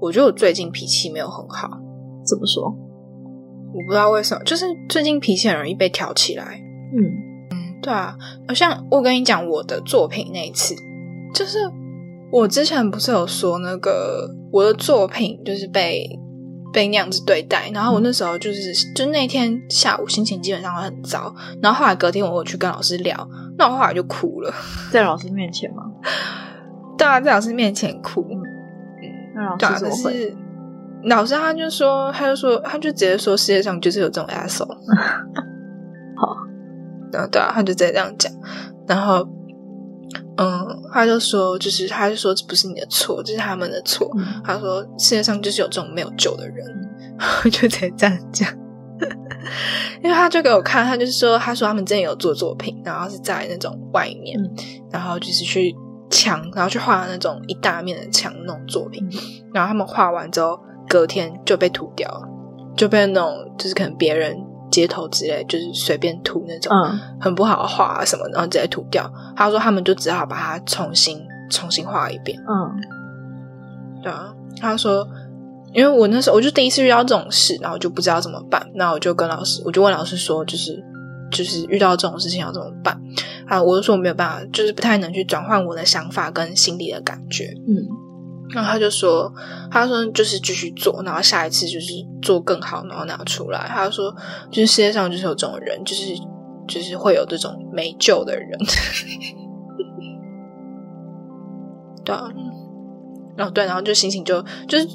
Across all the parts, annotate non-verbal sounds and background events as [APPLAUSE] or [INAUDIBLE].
我觉得我最近脾气没有很好。怎么说？我不知道为什么，就是最近脾气很容易被挑起来。嗯嗯，对啊，像我跟你讲我的作品那一次，就是我之前不是有说那个我的作品就是被被那样子对待，然后我那时候就是就那天下午心情基本上很糟，然后后来隔天我有去跟老师聊，那我后来就哭了，[LAUGHS] 在老师面前吗？对啊，在老师面前哭。嗯，那老师怎么会？老师他就说，他就说，他就直接说，世界上就是有这种 asshole。[LAUGHS] 好，对啊，对啊，他就直接这样讲。然后，嗯，他就说，就是他就说，这不是你的错，这是他们的错。他说，世界上就是有这种没有救的人，[LAUGHS] 就直接这样讲。[LAUGHS] 因为他就给我看，他就是说，他说他们之前有做作品，然后是在那种外面，然后就是去。墙，然后去画那种一大面的墙那种作品，然后他们画完之后，隔天就被涂掉了，就被那种就是可能别人街头之类，就是随便涂那种很不好的画啊什么，然后直接涂掉。他说他们就只好把它重新重新画一遍。嗯，对啊。他说，因为我那时候我就第一次遇到这种事，然后就不知道怎么办，那我就跟老师，我就问老师说，就是。就是遇到这种事情要怎么办啊？我就说我没有办法，就是不太能去转换我的想法跟心里的感觉。嗯，然后他就说，他说就是继续做，然后下一次就是做更好，然后拿出来。他说，就是世界上就是有这种人，就是就是会有这种没救的人。[LAUGHS] 对啊，然后对，然后就心情就就是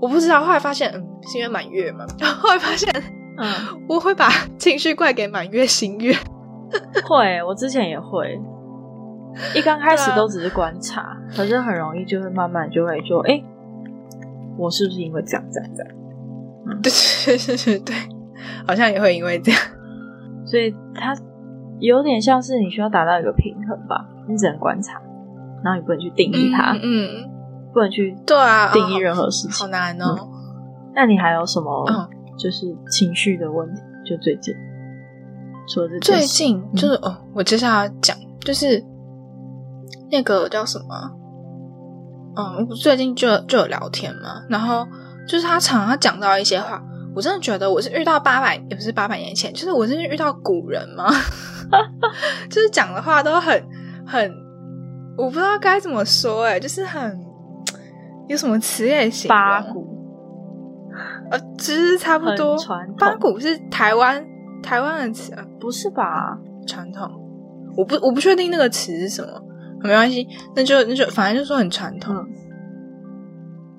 我不知道，后来发现嗯，是因为满月嘛，然后后来发现。嗯，我会把情绪怪给满月新月。[LAUGHS] 会，我之前也会。一刚开始都只是观察，可是很容易就会慢慢就会说，哎，我是不是因为这样这样这样？嗯，对对对对对，好像也会因为这样。所以它有点像是你需要达到一个平衡吧，你只能观察，然后你不能去定义它，嗯，不能去对啊定义任何事情，好难哦。那你还有什么？就是情绪的问题，就最近，说是最近就是哦，我接下来讲就是那个叫什么？嗯，最近就就有聊天嘛，然后就是他常常讲到一些话，我真的觉得我是遇到八百也不是八百年前，就是我真的遇到古人吗？[LAUGHS] 就是讲的话都很很，我不知道该怎么说，哎，就是很有什么词也行，八股。呃，其实差不多。八股是台湾台湾的词啊，不是吧？传统，我不我不确定那个词是什么，没关系，那就那就反正就说很传统。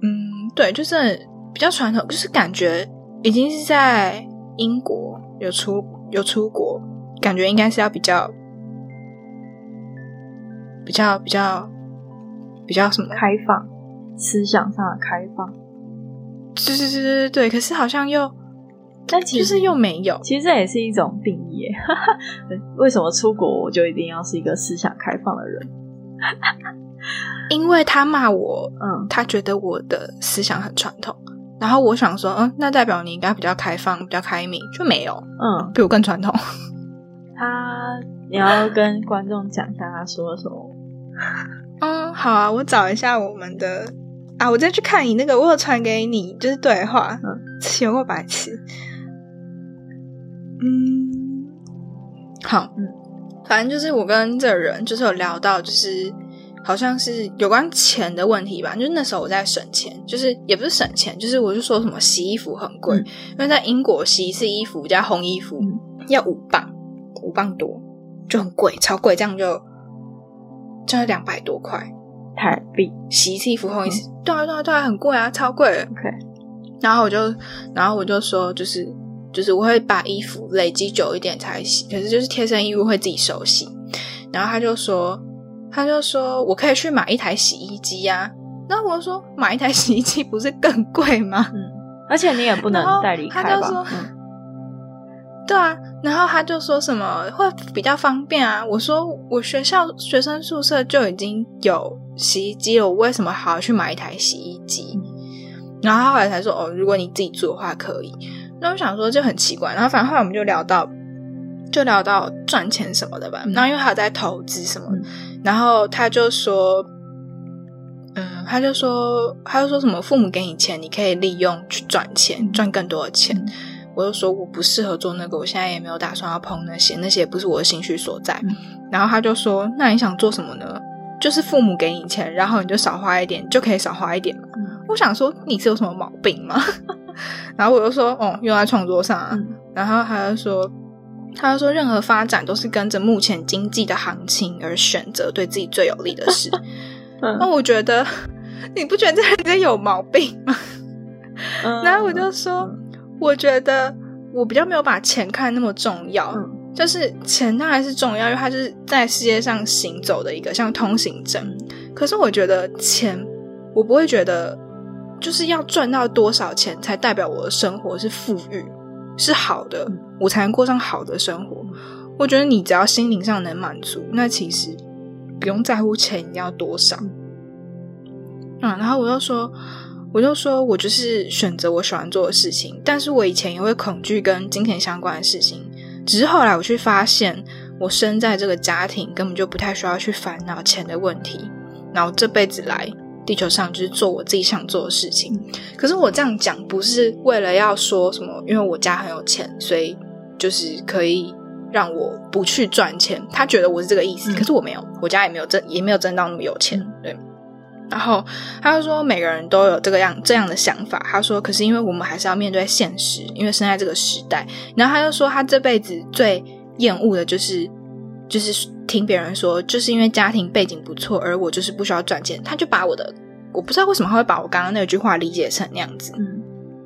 嗯，对，就是比较传统，就是感觉已经是在英国有出有出国，感觉应该是要比较比较比较比较什么开放，思想上的开放。对对对对对可是好像又，但其实又没有。其实这也是一种定义。[LAUGHS] 为什么出国我就一定要是一个思想开放的人？[LAUGHS] 因为他骂我，嗯，他觉得我的思想很传统。然后我想说，嗯，那代表你应该比较开放、比较开明，就没有，嗯，比我更传统。他，你要跟观众讲一下他说了什么？[LAUGHS] 嗯，好啊，我找一下我们的。啊！我再去看你那个，我有传给你，就是对话，嗯，有过白痴。嗯，好，嗯，反正就是我跟这人就是有聊到，就是好像是有关钱的问题吧。就是那时候我在省钱，就是也不是省钱，就是我就说什么洗衣服很贵，因为在英国洗一次衣服加烘衣服要五磅，五磅多就很贵，超贵，这样就就要两百多块。台币。洗一次衣服烘一次，对啊对啊对啊，很贵啊，超贵。OK，然后我就，然后我就说，就是就是我会把衣服累积久一点才洗，可是就是贴身衣物会自己手洗。然后他就说，他就说我可以去买一台洗衣机呀。那我说买一台洗衣机不是更贵吗？[LAUGHS] 嗯，而且你也不能带离开吧？对啊，然后他就说什么会比较方便啊？我说我学校学生宿舍就已经有洗衣机了，我为什么还要去买一台洗衣机？然后他后来才说哦，如果你自己住的话可以。那我想说就很奇怪，然后反正后来我们就聊到，就聊到赚钱什么的吧。然后因为他有在投资什么，然后他就说，嗯，他就说，他就说什么父母给你钱，你可以利用去赚钱，赚更多的钱。我就说我不适合做那个，我现在也没有打算要碰那些，那些也不是我的兴趣所在。然后他就说：“那你想做什么呢？就是父母给你钱，然后你就少花一点，就可以少花一点嘛。”我想说你是有什么毛病吗？[LAUGHS] 然后我就说：“哦，用在创作上。”啊。然后他就说：“他就说任何发展都是跟着目前经济的行情而选择对自己最有利的事。[LAUGHS] ”那我觉得 [LAUGHS] 你不觉得这人有毛病吗？然后我就说。我觉得我比较没有把钱看那么重要，就是钱当然是重要，因为它是在世界上行走的一个像通行证。可是我觉得钱，我不会觉得就是要赚到多少钱才代表我的生活是富裕、是好的，我才能过上好的生活。我觉得你只要心灵上能满足，那其实不用在乎钱要多少。嗯，然后我又说。我就说，我就是选择我喜欢做的事情，但是我以前也会恐惧跟金钱相关的事情，只是后来我去发现，我生在这个家庭根本就不太需要去烦恼钱的问题，然后这辈子来地球上就是做我自己想做的事情。可是我这样讲不是为了要说什么，因为我家很有钱，所以就是可以让我不去赚钱。他觉得我是这个意思，可是我没有，我家也没有挣，也没有挣到那么有钱，对。然后他就说，每个人都有这个样这样的想法。他说，可是因为我们还是要面对现实，因为生在这个时代。然后他就说，他这辈子最厌恶的就是，就是听别人说，就是因为家庭背景不错，而我就是不需要赚钱。他就把我的，我不知道为什么他会把我刚刚那句话理解成那样子。嗯，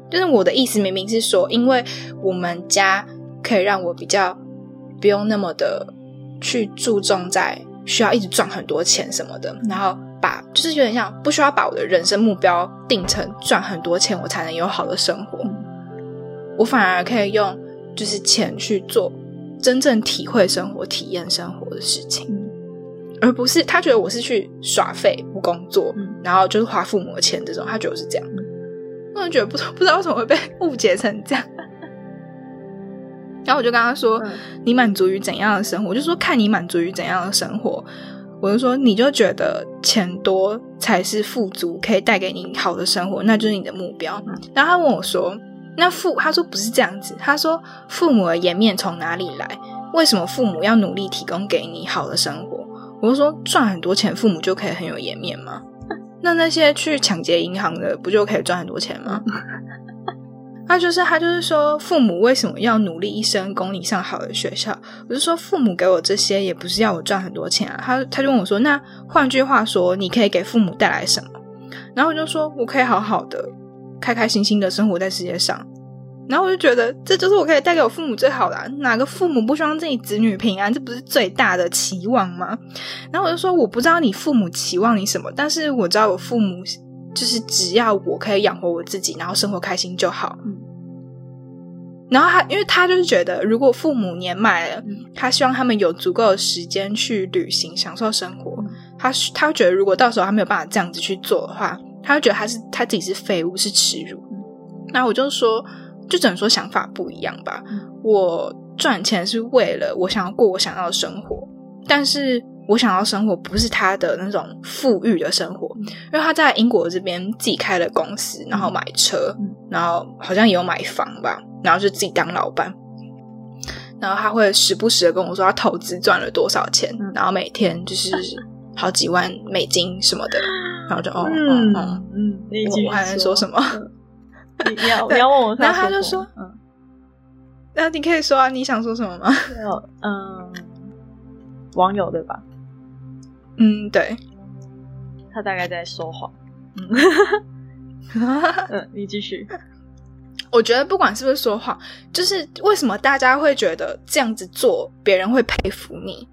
就是我的意思明明是说，因为我们家可以让我比较不用那么的去注重在需要一直赚很多钱什么的，然后。把就是有点像不需要把我的人生目标定成赚很多钱我才能有好的生活，我反而可以用就是钱去做真正体会生活、体验生活的事情，而不是他觉得我是去耍废不工作，然后就是花父母的钱这种，他觉得我是这样，我就觉得不不知道为什么会被误解成这样。然后我就跟他说：“你满足于怎样的生活？”我就说：“看你满足于怎样的生活。”我就说，你就觉得钱多才是富足，可以带给你好的生活，那就是你的目标。然后他问我说：“那父？”他说：“不是这样子。”他说：“父母的颜面从哪里来？为什么父母要努力提供给你好的生活？”我就说：“赚很多钱，父母就可以很有颜面吗？[LAUGHS] 那那些去抢劫银行的，不就可以赚很多钱吗？”他就是他就是说，父母为什么要努力一生供你上好的学校？我就说，父母给我这些也不是要我赚很多钱啊。他他就问我说，那换句话说，你可以给父母带来什么？然后我就说，我可以好好的、开开心心的生活在世界上。然后我就觉得，这就是我可以带给我父母最好的。哪个父母不希望自己子女平安？这不是最大的期望吗？然后我就说，我不知道你父母期望你什么，但是我知道我父母。就是只要我可以养活我自己，然后生活开心就好。然后他，因为他就是觉得，如果父母年迈了，他希望他们有足够的时间去旅行、享受生活。他他觉得，如果到时候他没有办法这样子去做的话，他会觉得他是他自己是废物，是耻辱。那我就说，就只能说想法不一样吧。我赚钱是为了我想要过我想要的生活，但是。我想要生活不是他的那种富裕的生活，因为他在英国这边自己开了公司，然后买车，然后好像也有买房吧，然后就自己当老板。然后他会时不时的跟我说他投资赚了多少钱，然后每天就是好几万美金什么的，[LAUGHS] 然后就哦哦哦，嗯，我还能说什么？你要你要问我，然后他就说，嗯，那你可以说啊，你想说什么吗？没有，嗯，网友对吧？嗯，对，他大概在说谎。[LAUGHS] 嗯，你继续。[LAUGHS] 我觉得不管是不是说谎，就是为什么大家会觉得这样子做别人会佩服你？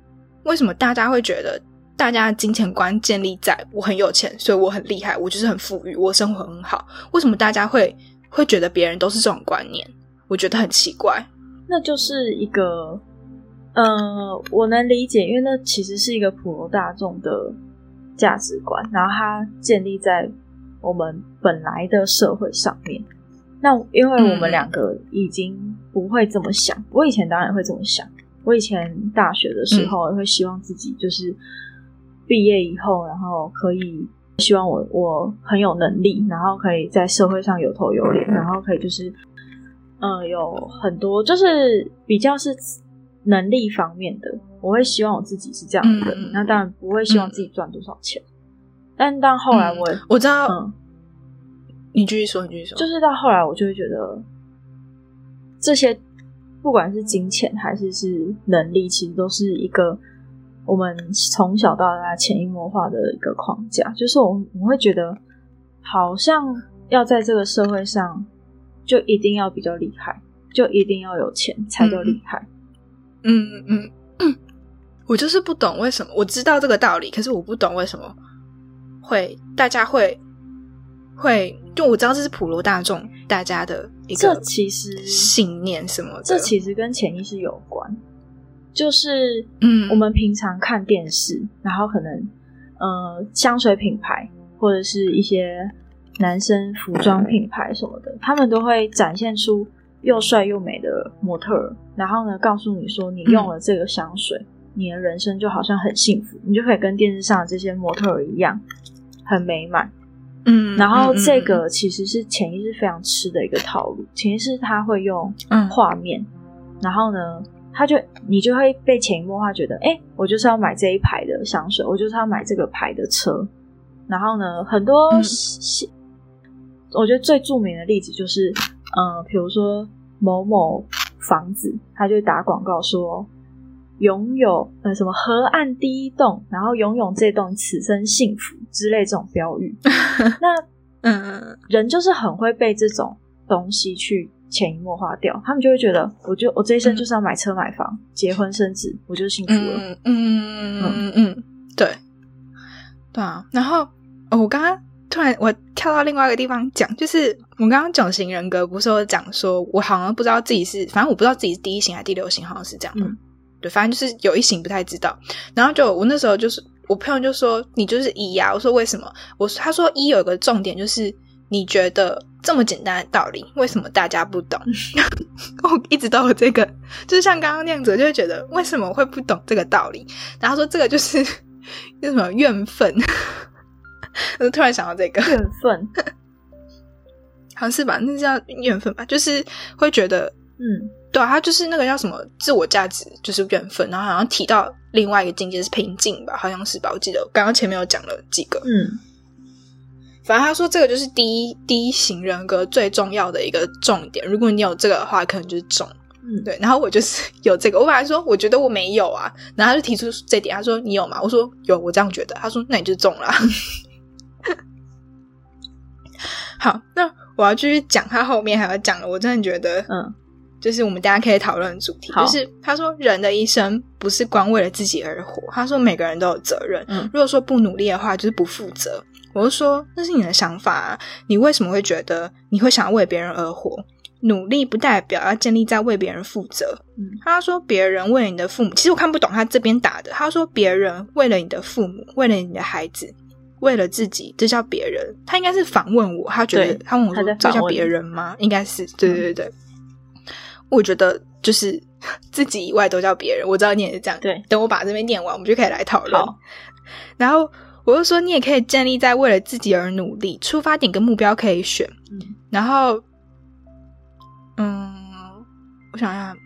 为什么大家会觉得大家的金钱观建立在我很有钱，所以我很厉害，我就是很富裕，我生活很好？为什么大家会会觉得别人都是这种观念，我觉得很奇怪。那就是一个，呃，我能理解，因为那其实是一个普罗大众的价值观，然后它建立在我们本来的社会上面。那因为我们两个已经不会这么想，我以前当然会这么想。我以前大学的时候会希望自己就是毕业以后，然后可以希望我我很有能力，然后可以在社会上有头有脸，然后可以就是嗯有很多就是比较是能力方面的，我会希望我自己是这样的。那当然不会希望自己赚多少钱，但到后来我我知道，嗯，你继续说，你继续说，就是到后来我就会觉得这些。不管是金钱还是是能力，其实都是一个我们从小到大潜移默化的一个框架。就是我我会觉得，好像要在这个社会上，就一定要比较厉害，就一定要有钱才叫厉害。嗯嗯嗯，我就是不懂为什么，我知道这个道理，可是我不懂为什么会大家会会，就我知道这是普罗大众大家的一个。这其实信念什么？这其实跟潜意识有关。就是，嗯，我们平常看电视，然后可能，呃，香水品牌或者是一些男生服装品牌什么的，他们都会展现出又帅又美的模特，然后呢，告诉你说，你用了这个香水，你的人生就好像很幸福，你就可以跟电视上的这些模特一样，很美满。嗯，然后这个其实是潜意识非常吃的一个套路，潜意识他会用画面，然后呢，他就你就会被潜移默化觉得，哎，我就是要买这一排的香水，我就是要买这个牌的车，然后呢，很多，我觉得最著名的例子就是，嗯，比如说某某房子，他就打广告说。拥有呃什么河岸第一栋，然后拥有这栋此生幸福之类这种标语，[LAUGHS] 那嗯。人就是很会被这种东西去潜移默化掉，他们就会觉得，我就我这一生就是要买车买房结婚生子，我就幸福了。嗯嗯嗯嗯嗯，对对啊。然后哦我刚刚突然我跳到另外一个地方讲，就是我刚刚九型人格不是有讲说，我好像不知道自己是，反正我不知道自己是第一型还是第六型，好像是这样嗯。对，反正就是有一型不太知道，然后就我那时候就是我朋友就说你就是一呀，我说为什么？我他说一有一个重点就是你觉得这么简单的道理，为什么大家不懂？[LAUGHS] 我一直都有这个，就是像刚刚那样子，就会觉得为什么会不懂这个道理？然后说这个就是 [LAUGHS] 叫什么怨愤，我突然想到这个怨愤，好像是吧？那叫怨愤吧？就是会觉得嗯。对，他就是那个叫什么自我价值，就是怨愤，然后好像提到另外一个境界是平静吧，好像是吧？我记得刚刚前面有讲了几个，嗯，反正他说这个就是第一第一型人格最重要的一个重点，如果你有这个的话，可能就是重，嗯，对。然后我就是 [LAUGHS] 有这个，我本来说我觉得我没有啊，然后他就提出这点，他说你有吗？我说有，我这样觉得。他说那你就中了。[LAUGHS] 好，那我要继续讲他后面还要讲的，我真的觉得，嗯。就是我们大家可以讨论的主题，就是他说人的一生不是光为了自己而活。他说每个人都有责任，嗯如果说不努力的话，就是不负责。我就说那是你的想法，啊，你为什么会觉得你会想要为别人而活？努力不代表要建立在为别人负责。他说别人为了你的父母，其实我看不懂他这边打的。他说别人为了你的父母，为了你的孩子，为了自己，这叫别人。他应该是反问我，他觉得他问我说这叫别人吗？应该是，对对对对。我觉得就是 [LAUGHS] 自己以外都叫别人，我知道你也是这样。对，等我把这边念完，我们就可以来讨论。然后我就说，你也可以建立在为了自己而努力，出发点跟目标可以选。然后，嗯，我想想，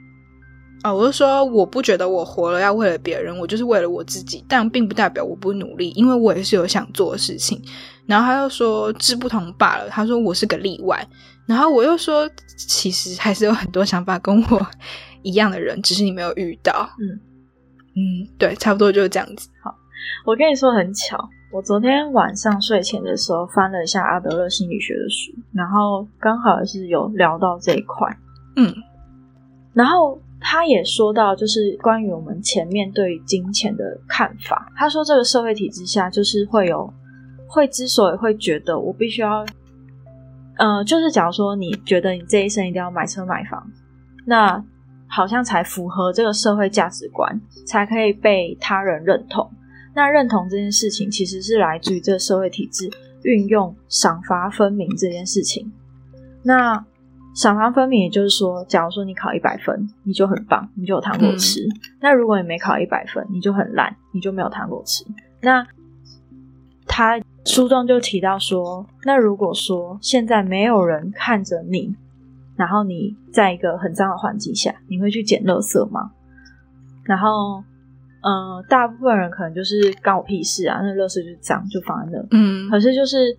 哦，我就说，我不觉得我活了要为了别人，我就是为了我自己，但并不代表我不努力，因为我也是有想做的事情。然后他又说，志不同罢了。他说我是个例外。然后我又说，其实还是有很多想法跟我一样的人，只是你没有遇到。嗯嗯，对，差不多就是这样子。好，我跟你说很巧，我昨天晚上睡前的时候翻了一下阿德勒心理学的书，然后刚好是有聊到这一块。嗯，然后他也说到，就是关于我们前面对金钱的看法。他说，这个社会体制下，就是会有会之所以会觉得我必须要。呃，就是假如说你觉得你这一生一定要买车买房，那好像才符合这个社会价值观，才可以被他人认同。那认同这件事情，其实是来自于这个社会体制运用赏罚分明这件事情。那赏罚分明，也就是说，假如说你考一百分，你就很棒，你就有糖果吃；那如果你没考一百分，你就很烂，你就没有糖果吃。那他书中就提到说，那如果说现在没有人看着你，然后你在一个很脏的环境下，你会去捡垃圾吗？然后，呃，大部分人可能就是干我屁事啊，那垃圾就是脏，就放在那。嗯，可是就是。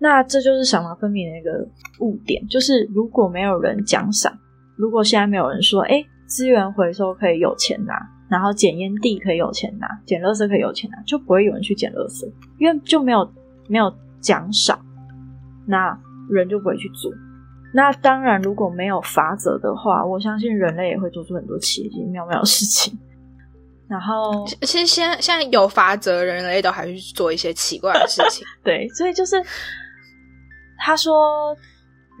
那这就是赏罚分明的一个误点，就是如果没有人奖赏，如果现在没有人说，哎，资源回收可以有钱拿，然后捡烟蒂可以有钱拿，捡垃圾可以有钱拿，就不会有人去捡垃圾，因为就没有没有奖赏，那人就不会去做。那当然，如果没有法则的话，我相信人类也会做出很多奇奇妙妙的事情。然后，其实现在现在有法则，人类都还去做一些奇怪的事情。[LAUGHS] 对，所以就是。他说：“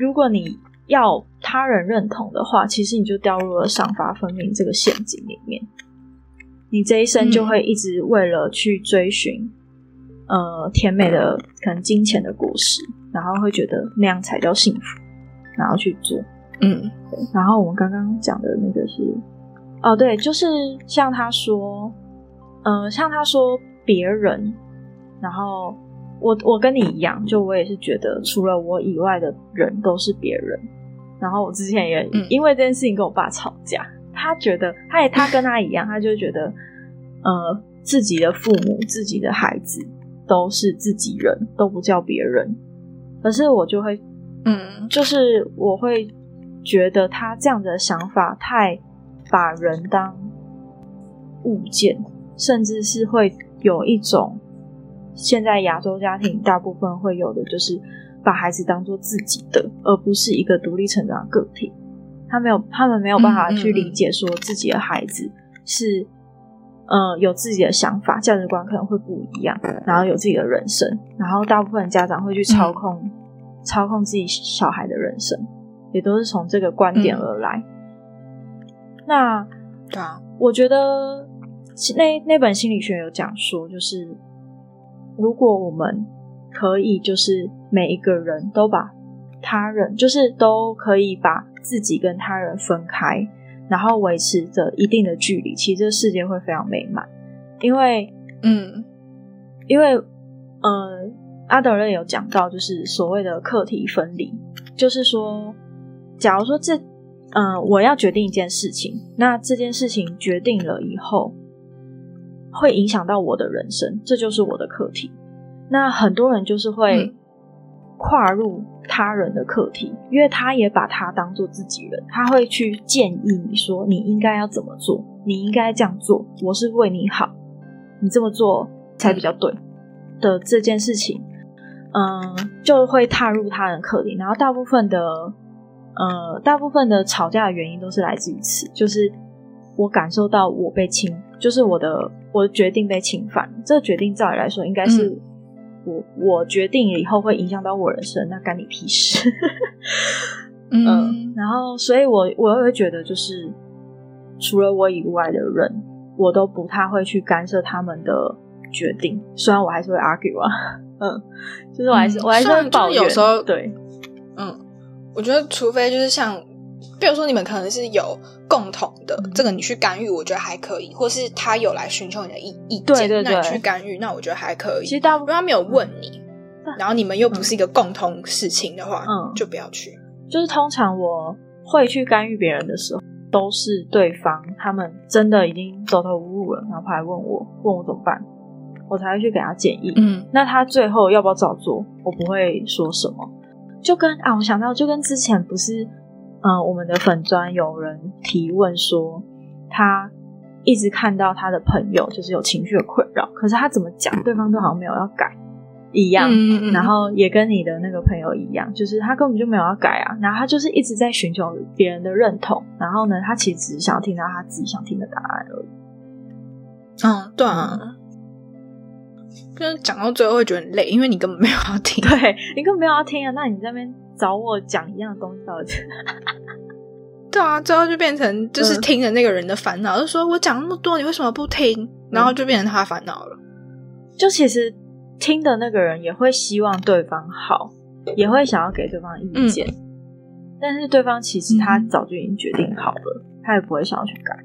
如果你要他人认同的话，其实你就掉入了赏罚分明这个陷阱里面。你这一生就会一直为了去追寻，呃，甜美的可能金钱的果实，然后会觉得那样才叫幸福，然后去做。嗯，对。然后我们刚刚讲的那个是，哦，对，就是像他说，嗯，像他说别人，然后。”我我跟你一样，就我也是觉得，除了我以外的人都是别人。然后我之前也因为这件事情跟我爸吵架，他觉得他也他跟他一样，他就觉得呃自己的父母、自己的孩子都是自己人，都不叫别人。可是我就会嗯，就是我会觉得他这样的想法太把人当物件，甚至是会有一种。现在亚洲家庭大部分会有的就是把孩子当做自己的，而不是一个独立成长的个体。他没有，他们没有办法去理解说自己的孩子是，呃，有自己的想法、价值观可能会不一样，然后有自己的人生。然后大部分家长会去操控、操控自己小孩的人生，也都是从这个观点而来。那，对啊，我觉得那那本心理学有讲说，就是。如果我们可以，就是每一个人都把他人，就是都可以把自己跟他人分开，然后维持着一定的距离，其实这世界会非常美满。因为，嗯，因为，呃，阿德勒有讲到，就是所谓的课题分离，就是说，假如说这，嗯，我要决定一件事情，那这件事情决定了以后。会影响到我的人生，这就是我的课题。那很多人就是会跨入他人的课题，因为他也把他当做自己人，他会去建议你说你应该要怎么做，你应该这样做，我是为你好，你这么做才比较对的这件事情，嗯，就会踏入他人课题。然后大部分的，呃，大部分的吵架的原因都是来自于此，就是我感受到我被侵，就是我的。我的决定被侵犯，这个决定照理来说应该是我我决定以后会影响到我人生，那干你屁事？[LAUGHS] 嗯，然后所以我我会觉得，就是除了我以外的人，我都不太会去干涉他们的决定。虽然我还是会 argue 啊，嗯，就是我还是我还是会抱怨。有时候对，嗯，我觉得除非就是像。比如说，你们可能是有共同的这个，你去干预，我觉得还可以；或是他有来寻求你的意意见，那你去干预，那我觉得还可以。其实大部分他没有问你，然后你们又不是一个共同事情的话，嗯，就不要去。就是通常我会去干预别人的时候，都是对方他们真的已经走投无路了，然后来问我，问我怎么办，我才会去给他建议。嗯，那他最后要不要照做，我不会说什么。就跟啊，我想到就跟之前不是。嗯，我们的粉砖有人提问说，他一直看到他的朋友就是有情绪的困扰，可是他怎么讲，对方都好像没有要改一样。然后也跟你的那个朋友一样，就是他根本就没有要改啊，然后他就是一直在寻求别人的认同。然后呢，他其实只是想要听到他自己想听的答案而已。嗯，对啊。跟讲到最后会觉得很累，因为你根本没有要听，[LAUGHS] 对你根本没有要听啊。那你这边。找我讲一样的东西，到底？[LAUGHS] 对啊，最后就变成就是听着那个人的烦恼，就说我讲那么多，你为什么不听？然后就变成他烦恼了。就其实听的那个人也会希望对方好，也会想要给对方意见，但是对方其实他早就已经决定好了，他也不会想要去改。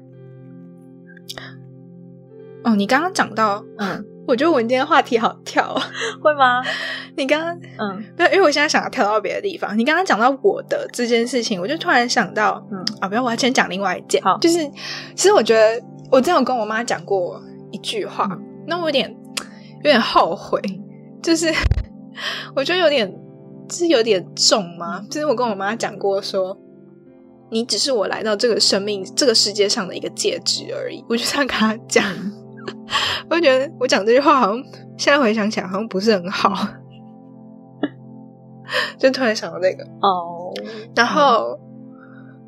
哦，你刚刚讲到，嗯。我觉得我们今天话题好跳，[LAUGHS] 会吗？你刚刚嗯，对，因为我现在想要跳到别的地方。你刚刚讲到我的这件事情，我就突然想到，嗯啊，不要，我要先讲另外一件。好，就是其实我觉得我之前有跟我妈讲过一句话，那我有点有点后悔，就是我觉得有点是有点重吗？就是我跟我妈讲过说，你只是我来到这个生命这个世界上的一个戒指而已。我就这样跟她讲。[LAUGHS] 我觉得我讲这句话好像现在回想起来好像不是很好，[LAUGHS] 就突然想到这个哦，然后，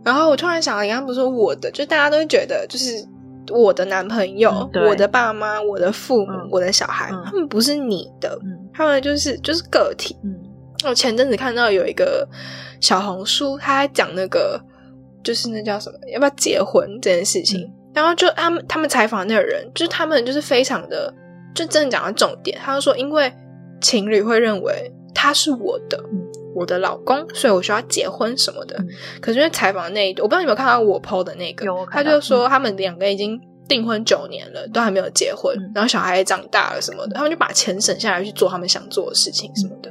然后我突然想到，你刚刚不是说我的，就大家都会觉得就是我的男朋友、我的爸妈、我的父母、我的小孩，他们不是你的，他们就是就是个体。嗯，我前阵子看到有一个小红书，他在讲那个就是那叫什么，要不要结婚这件事情。然后就他们他们采访那个人，就是他们就是非常的，就真的讲到重点。他就说，因为情侣会认为他是我的，我的老公，所以我需要结婚什么的。可是因为采访那一我不知道你有没有看到我 PO 的那个，他就说他们两个已经订婚九年了，都还没有结婚，然后小孩也长大了什么的，他们就把钱省下来去做他们想做的事情什么的。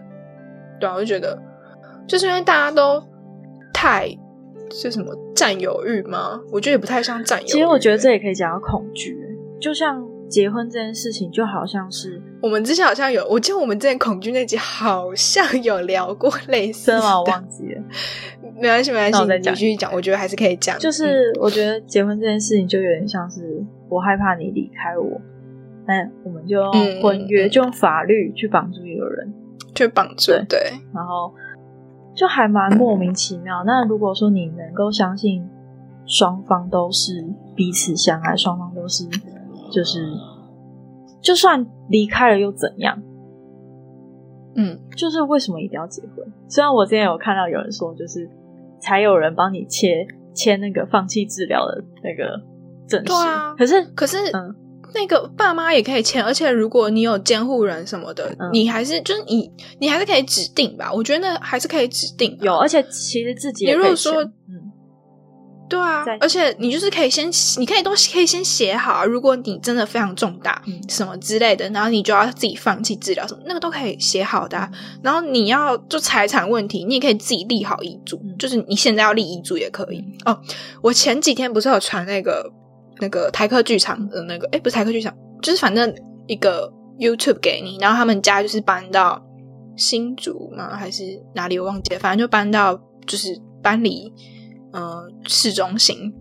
对啊，我就觉得，就是因为大家都太。是什么占有欲吗？我觉得也不太像占有。其实我觉得这也可以讲到恐惧，就像结婚这件事情，就好像是我们之前好像有，我记得我们之前恐惧那集好像有聊过类似的，我忘记了。没关系，没关系，你继续讲。我觉得还是可以讲。就是我觉得结婚这件事情就有点像是我害怕你离开我，那我们就用婚约，就用法律去绑住一个人，去绑住对，然后。就还蛮莫名其妙。那如果说你能够相信双方都是彼此相爱，双方都是就是就算离开了又怎样？嗯，就是为什么一定要结婚？虽然我之前有看到有人说，就是才有人帮你签签那个放弃治疗的那个证书，可是可是嗯。那个爸妈也可以签，而且如果你有监护人什么的，你还是就是你，你还是可以指定吧。我觉得还是可以指定有，而且其实自己也如果说，嗯，对啊，而且你就是可以先，你可以都可以先写好。如果你真的非常重大什么之类的，然后你就要自己放弃治疗什么，那个都可以写好的。然后你要就财产问题，你也可以自己立好遗嘱，就是你现在要立遗嘱也可以。哦，我前几天不是有传那个。那个台客剧场的那个，哎，不是台客剧场，就是反正一个 YouTube 给你，然后他们家就是搬到新竹吗？还是哪里？我忘记了，反正就搬到就是搬离呃市中心。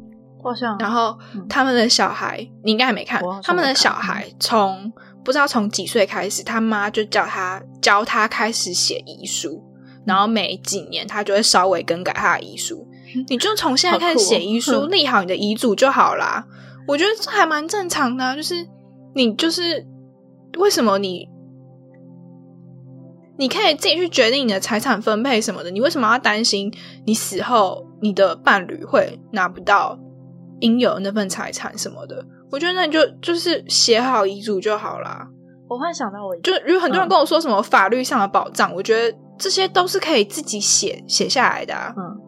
好像。然后他们的小孩，你应该还没看。他们的小孩从不知道从几岁开始，他妈就叫他教他开始写遗书，然后每几年他就会稍微更改他的遗书。你就从现在开始写遗书，立好你的遗嘱就好啦。我觉得这还蛮正常的，就是你就是为什么你你可以自己去决定你的财产分配什么的，你为什么要担心你死后你的伴侣会拿不到应有那份财产什么的？我觉得那你就就是写好遗嘱就好啦。我幻想到我就有很多人跟我说什么法律上的保障，我觉得这些都是可以自己写写下来的。嗯，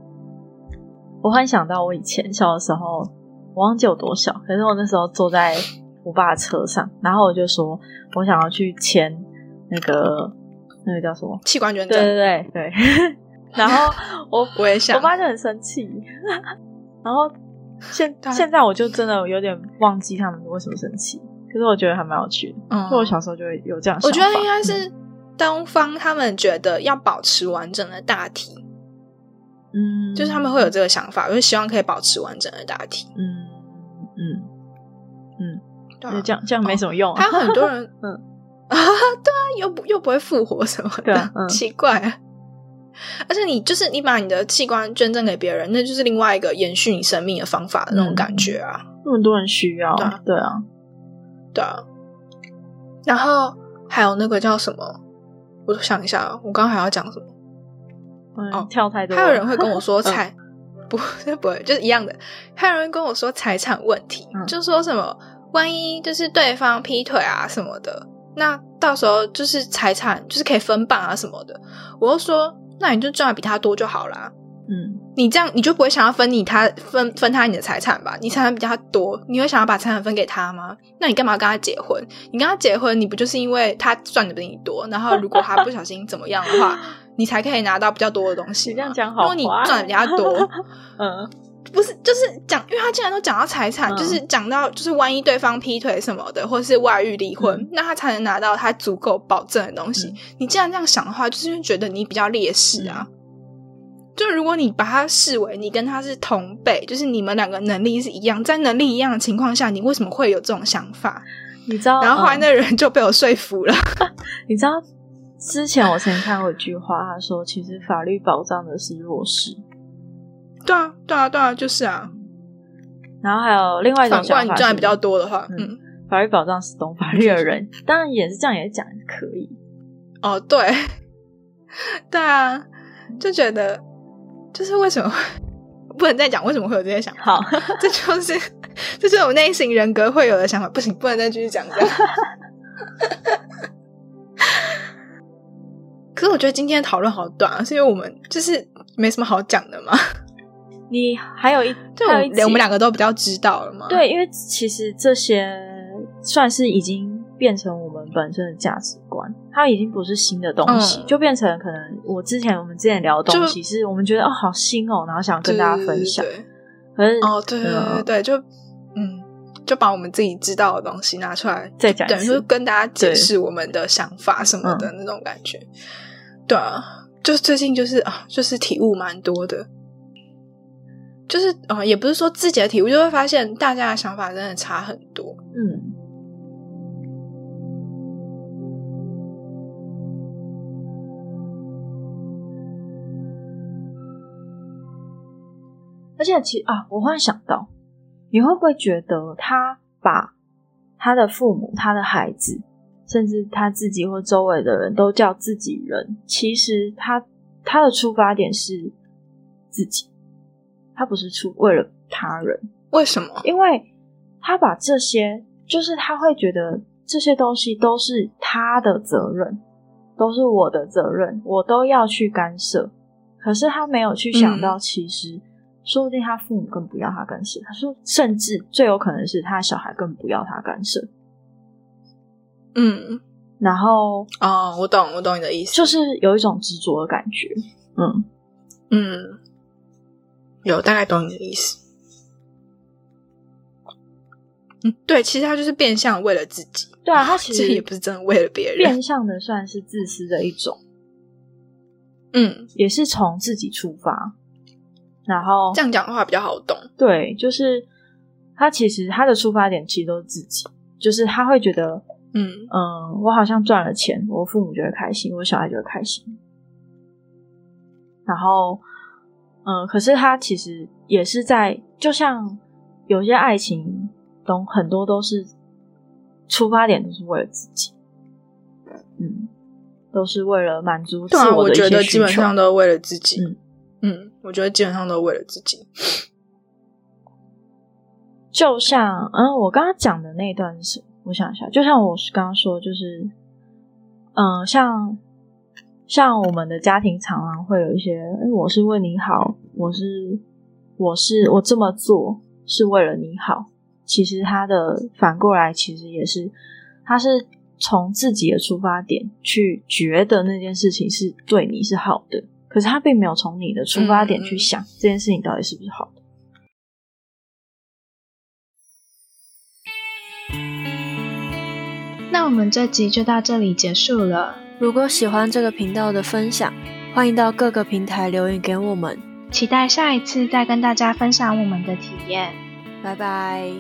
我幻想到我以前小的时候。我忘记有多小，可是我那时候坐在我爸的车上，然后我就说我想要去签那个那个叫什么？器官捐赠，对对对对。[LAUGHS] 然后我我也想，我爸就很生气。[LAUGHS] 然后现现在我就真的有点忘记他们为什么生气，可是我觉得还蛮有趣的。嗯，就我小时候就会有这样，我觉得应该是东方他们觉得要保持完整的大体，嗯，就是他们会有这个想法，就是希望可以保持完整的大体，嗯。嗯嗯，对，这样这样没什么用。还有很多人，[LAUGHS] 嗯啊，对啊，又不又不会复活什么的，奇怪。而且你就是你把你的器官捐赠给别人，那就是另外一个延续你生命的方法的那种感觉啊。那么多人需要，对啊，对啊。然后还有那个叫什么？我想一下，我刚刚还要讲什么？哦，跳太多。还有人会跟我说 [LAUGHS] 财，不 [LAUGHS] 不会，就是一样的。还有人跟我说财产问题，就说什么万一就是对方劈腿啊什么的，那到时候就是财产就是可以分半啊什么的。我就说，那你就赚的比他多就好啦。嗯，你这样你就不会想要分你他分分他你的财产吧？你财产比较多，你会想要把财产分给他吗？那你干嘛跟他结婚？你跟他结婚，你不就是因为他赚的比你多？然后如果他不小心怎么样的话，你才可以拿到比较多的东西。你这样讲好，如果你赚的比较多，[LAUGHS] 嗯，不是，就是讲，因为他既然都讲到财产，就是讲到就是万一对方劈腿什么的，或者是外遇离婚，那他才能拿到他足够保证的东西。你既然这样想的话，就是因为觉得你比较劣势啊。就如果你把他视为你跟他是同辈，就是你们两个能力是一样，在能力一样的情况下，你为什么会有这种想法？你知道？然后后来那人就被我说服了。[LAUGHS] 你知道？之前我曾经看过一句话，他说：“其实法律保障的是弱势。”对啊，对啊，对啊，就是啊。然后还有另外一种想法，你赚的比较多的话，嗯，法律保障是懂法律的人，当然也是这样，也是讲可以。哦，对，对啊，就觉得。就是为什么不能再讲？为什么会有这些想法？好这就是这就是我内心人格会有的想法。不行，不能再继续讲这样。[LAUGHS] 可是我觉得今天讨论好短啊，是因为我们就是没什么好讲的嘛。[LAUGHS] 你还有一，[LAUGHS] 就连我们两个都比较知道了嘛。对，因为其实这些算是已经。变成我们本身的价值观，它已经不是新的东西，就变成可能我之前我们之前聊的东西，是我们觉得哦好新哦，然后想跟大家分享。可是哦，对对对对，就嗯，就把我们自己知道的东西拿出来再讲，等于跟大家解释我们的想法什么的那种感觉。对啊，就最近就是啊，就是体悟蛮多的，就是啊，也不是说自己的体悟，就会发现大家的想法真的差很多。嗯。而且，其啊，我忽然想到，你会不会觉得他把他的父母、他的孩子，甚至他自己或周围的人都叫自己人？其实他他的出发点是自己，他不是出为了他人。为什么？因为他把这些，就是他会觉得这些东西都是他的责任，都是我的责任，我都要去干涉。可是他没有去想到，其实。说不定他父母更不要他干涉。他说，甚至最有可能是他小孩更不要他干涉。嗯，然后哦，我懂，我懂你的意思，就是有一种执着的感觉。嗯嗯，有大概懂你的意思。嗯，对，其实他就是变相为了自己。对啊，他 [LAUGHS] 其实也不是真的为了别人，变相的算是自私的一种。嗯，也是从自己出发。然后这样讲的话比较好懂。对，就是他其实他的出发点其实都是自己，就是他会觉得，嗯嗯，我好像赚了钱，我父母就会开心，我小孩就会开心。然后，嗯，可是他其实也是在，就像有些爱情，懂很多都是出发点都是为了自己，嗯，都是为了满足自我的一些基本上都为了自己，嗯。嗯，我觉得基本上都为了自己。就像，嗯，我刚刚讲的那段是，我想一下，就像我是刚刚说，就是，嗯，像像我们的家庭常常会有一些，哎，我是为你好，我是我是我这么做是为了你好。其实他的反过来，其实也是，他是从自己的出发点去觉得那件事情是对你是好的。可是他并没有从你的出发点去想这件事情到底是不是好的。那我们这集就到这里结束了。如果喜欢这个频道的分享，欢迎到各个平台留言给我们。期待下一次再跟大家分享我们的体验。拜拜。